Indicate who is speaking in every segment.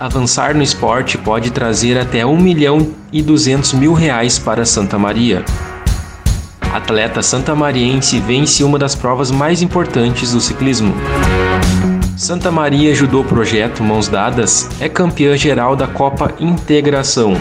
Speaker 1: Avançar no esporte pode trazer até 1 milhão e 200 mil reais para Santa Maria. Atleta santamariense vence uma das provas mais importantes do ciclismo. Santa Maria Judô Projeto Mãos Dadas é campeã geral da Copa Integração.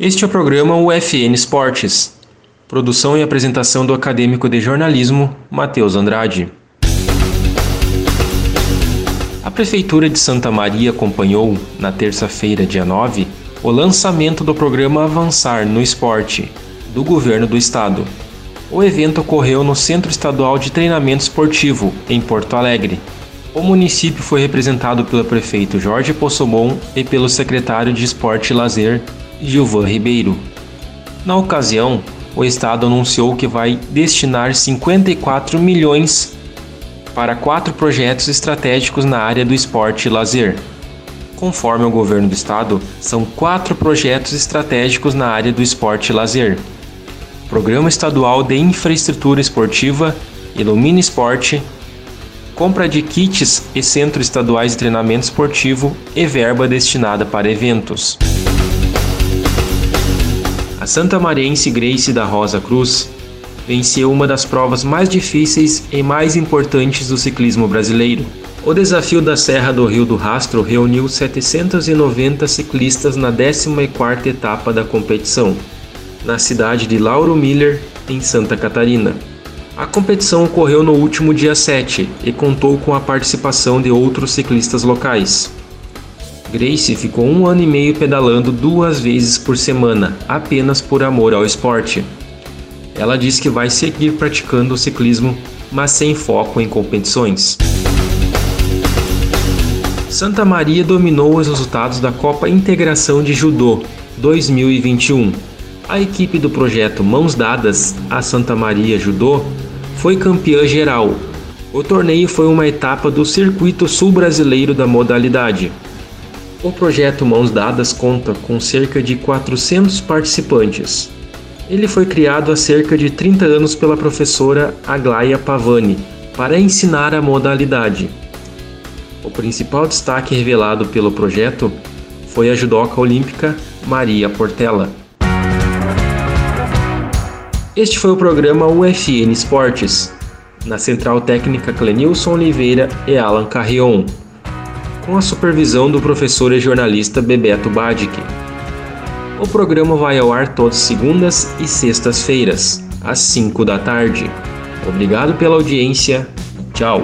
Speaker 1: Este é o programa UFN Esportes. Produção e apresentação do acadêmico de jornalismo Matheus Andrade. A Prefeitura de Santa Maria acompanhou, na terça-feira, dia 9, o lançamento do programa Avançar no Esporte, do Governo do Estado. O evento ocorreu no Centro Estadual de Treinamento Esportivo, em Porto Alegre. O município foi representado pelo prefeito Jorge Possomon e pelo secretário de Esporte e Lazer, Gilvan Ribeiro. Na ocasião, o Estado anunciou que vai destinar 54 milhões para quatro projetos estratégicos na área do esporte e lazer. Conforme o governo do estado, são quatro projetos estratégicos na área do esporte e lazer. Programa Estadual de Infraestrutura Esportiva, Ilumina Esporte, compra de kits e centros estaduais de treinamento esportivo e verba destinada para eventos. A Santa Marense Grace da Rosa Cruz venceu uma das provas mais difíceis e mais importantes do ciclismo brasileiro. O desafio da Serra do Rio do Rastro reuniu 790 ciclistas na 14ª etapa da competição, na cidade de Lauro Miller, em Santa Catarina. A competição ocorreu no último dia 7 e contou com a participação de outros ciclistas locais. Grace ficou um ano e meio pedalando duas vezes por semana, apenas por amor ao esporte. Ela diz que vai seguir praticando o ciclismo, mas sem foco em competições. Santa Maria dominou os resultados da Copa Integração de Judô 2021. A equipe do projeto Mãos Dadas, a Santa Maria Judô, foi campeã geral. O torneio foi uma etapa do Circuito Sul Brasileiro da modalidade. O projeto Mãos Dadas conta com cerca de 400 participantes. Ele foi criado há cerca de 30 anos pela professora Aglaia Pavani para ensinar a modalidade. O principal destaque revelado pelo projeto foi a judoca olímpica Maria Portela. Este foi o programa UFN Esportes, na central técnica Clenilson Oliveira e Alan Carrion com a supervisão do professor e jornalista Bebeto Badic. O programa vai ao ar todas segundas e sextas-feiras, às 5 da tarde. Obrigado pela audiência. Tchau.